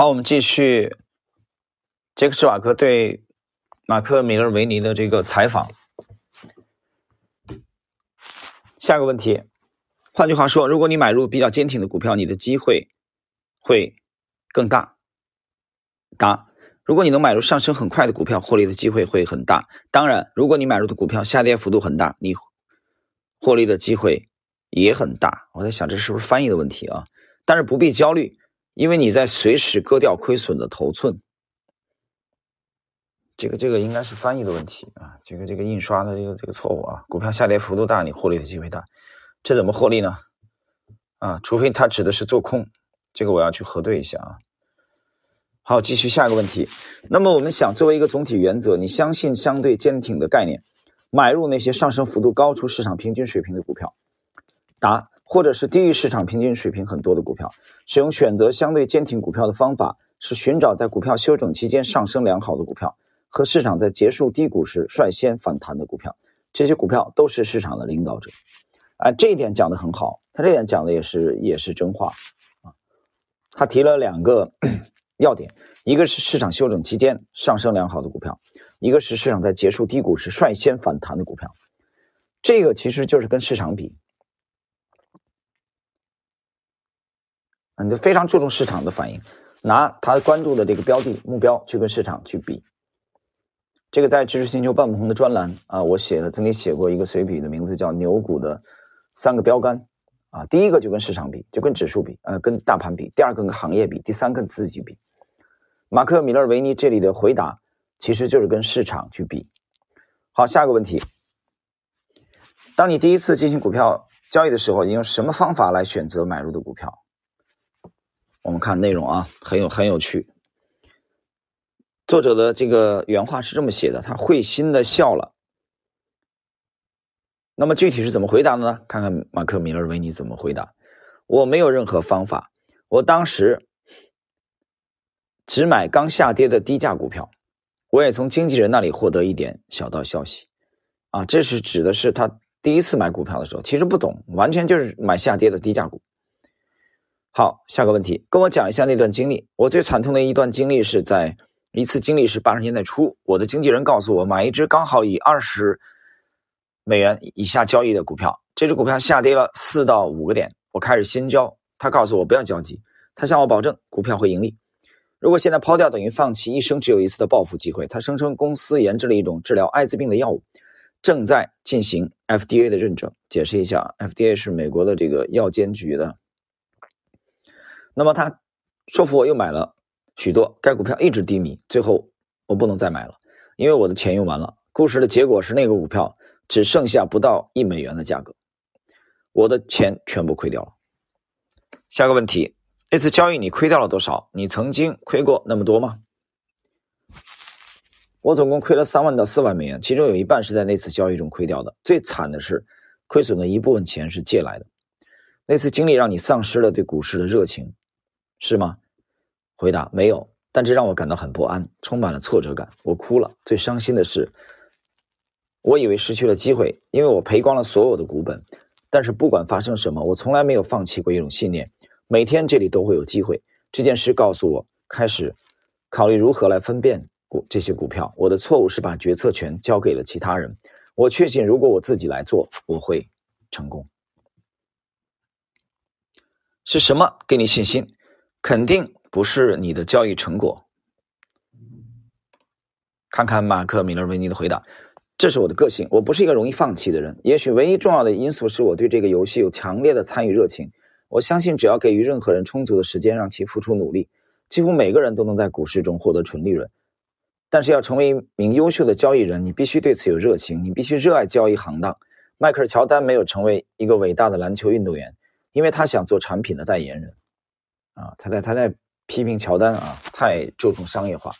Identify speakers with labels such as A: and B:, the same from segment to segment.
A: 好，我们继续杰克·施瓦克对马克·米勒维尼的这个采访。下个问题，换句话说，如果你买入比较坚挺的股票，你的机会会更大。答：如果你能买入上升很快的股票，获利的机会会很大。当然，如果你买入的股票下跌幅度很大，你获利的机会也很大。我在想，这是不是翻译的问题啊？但是不必焦虑，因为你在随时割掉亏损的头寸。这个这个应该是翻译的问题啊，这个这个印刷的这个这个错误啊。股票下跌幅度大，你获利的机会大，这怎么获利呢？啊，除非他指的是做空，这个我要去核对一下啊。好，继续下一个问题。那么我们想，作为一个总体原则，你相信相对坚挺的概念，买入那些上升幅度高出市场平均水平的股票？答：或者是低于市场平均水平很多的股票。使用选择相对坚挺股票的方法，是寻找在股票休整期间上升良好的股票。和市场在结束低谷时率先反弹的股票，这些股票都是市场的领导者，啊，这一点讲的很好，他这点讲的也是也是真话啊。他提了两个 要点，一个是市场休整期间上升良好的股票，一个是市场在结束低谷时率先反弹的股票。这个其实就是跟市场比，你，就非常注重市场的反应，拿他关注的这个标的目标去跟市场去比。这个在知识星球半不同的专栏啊，我写了，曾经写过一个随笔的名字叫“牛股的三个标杆”，啊，第一个就跟市场比，就跟指数比，呃，跟大盘比；第二个跟行业比；第三跟自己比。马克·米勒维尼这里的回答其实就是跟市场去比。好，下一个问题：当你第一次进行股票交易的时候，你用什么方法来选择买入的股票？我们看内容啊，很有很有趣。作者的这个原话是这么写的，他会心的笑了。那么具体是怎么回答的呢？看看马克·米勒维尼怎么回答。我没有任何方法，我当时只买刚下跌的低价股票。我也从经纪人那里获得一点小道消息。啊，这是指的是他第一次买股票的时候，其实不懂，完全就是买下跌的低价股。好，下个问题，跟我讲一下那段经历。我最惨痛的一段经历是在。一次经历是八十年代初，我的经纪人告诉我买一只刚好以二十美元以下交易的股票，这只股票下跌了四到五个点，我开始心焦。他告诉我不要焦急，他向我保证股票会盈利。如果现在抛掉，等于放弃一生只有一次的暴富机会。他声称公司研制了一种治疗艾滋病的药物，正在进行 FDA 的认证。解释一下，FDA 是美国的这个药监局的。那么他说服我又买了。许多该股票一直低迷，最后我不能再买了，因为我的钱用完了。故事的结果是那个股票只剩下不到一美元的价格，我的钱全部亏掉了。下个问题，那次交易你亏掉了多少？你曾经亏过那么多吗？我总共亏了三万到四万美元，其中有一半是在那次交易中亏掉的。最惨的是，亏损的一部分钱是借来的。那次经历让你丧失了对股市的热情，是吗？回答没有，但这让我感到很不安，充满了挫折感。我哭了。最伤心的是，我以为失去了机会，因为我赔光了所有的股本。但是不管发生什么，我从来没有放弃过一种信念：每天这里都会有机会。这件事告诉我，开始考虑如何来分辨股这些股票。我的错误是把决策权交给了其他人。我确信，如果我自己来做，我会成功。是什么给你信心？肯定。不是你的交易成果。看看马克·米勒维尼的回答：“这是我的个性，我不是一个容易放弃的人。也许唯一重要的因素是我对这个游戏有强烈的参与热情。我相信，只要给予任何人充足的时间，让其付出努力，几乎每个人都能在股市中获得纯利润。但是，要成为一名优秀的交易人，你必须对此有热情，你必须热爱交易行当。迈克尔·乔丹没有成为一个伟大的篮球运动员，因为他想做产品的代言人。啊，他在他在。”批评乔丹啊，太注重商业化。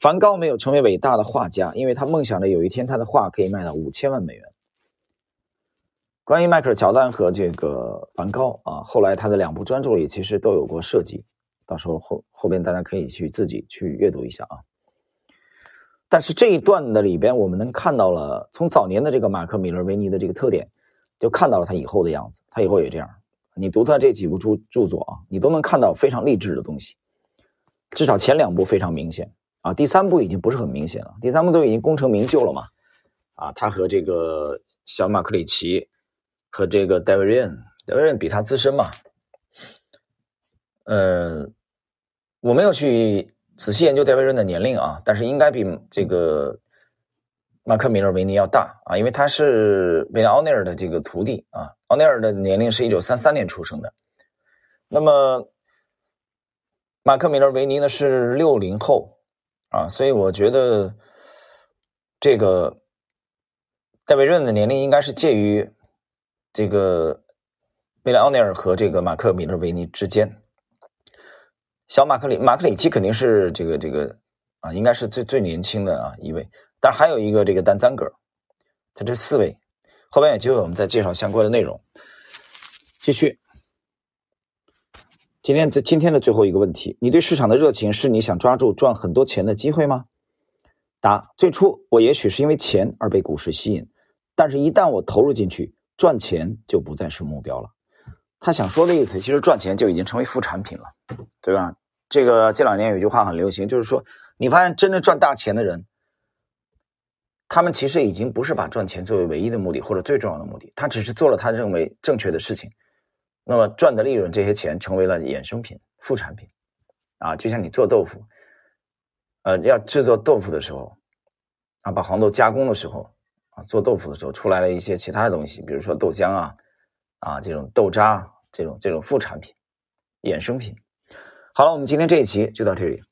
A: 梵高没有成为伟大的画家，因为他梦想着有一天他的画可以卖到五千万美元。关于迈克尔·乔丹和这个梵高啊，后来他的两部专著里其实都有过涉及，到时候后后边大家可以去自己去阅读一下啊。但是这一段的里边，我们能看到了从早年的这个马克·米勒维尼的这个特点，就看到了他以后的样子，他以后也这样。你读他这几部著著作啊，你都能看到非常励志的东西，至少前两部非常明显啊，第三部已经不是很明显了，第三部都已经功成名就了嘛，啊，他和这个小马克里奇和这个戴维瑞恩，戴维瑞恩比他资深嘛，呃，我没有去仔细研究戴维瑞恩的年龄啊，但是应该比这个马克米勒维尼要大啊，因为他是维拉奥内尔的这个徒弟啊，奥内尔的年龄是一九三三年出生的，那么。马克·米勒维尼呢是六零后啊，所以我觉得这个戴维·润的年龄应该是介于这个贝莱奥内尔和这个马克·米勒维尼之间。小马克里马克里奇肯定是这个这个啊，应该是最最年轻的啊一位，但还有一个这个单三格，他这四位后边有机会我们再介绍相关的内容。继续。今天的今天的最后一个问题，你对市场的热情是你想抓住赚很多钱的机会吗？答：最初我也许是因为钱而被股市吸引，但是一旦我投入进去，赚钱就不再是目标了。他想说的意思，其实赚钱就已经成为副产品了，对吧？这个这两年有句话很流行，就是说，你发现真正赚大钱的人，他们其实已经不是把赚钱作为唯一的目的或者最重要的目的，他只是做了他认为正确的事情。那么赚的利润，这些钱成为了衍生品、副产品，啊，就像你做豆腐，呃，要制作豆腐的时候，啊，把黄豆加工的时候，啊，做豆腐的时候出来了一些其他的东西，比如说豆浆啊，啊，这种豆渣，这种这种副产品、衍生品。好了，我们今天这一期就到这里。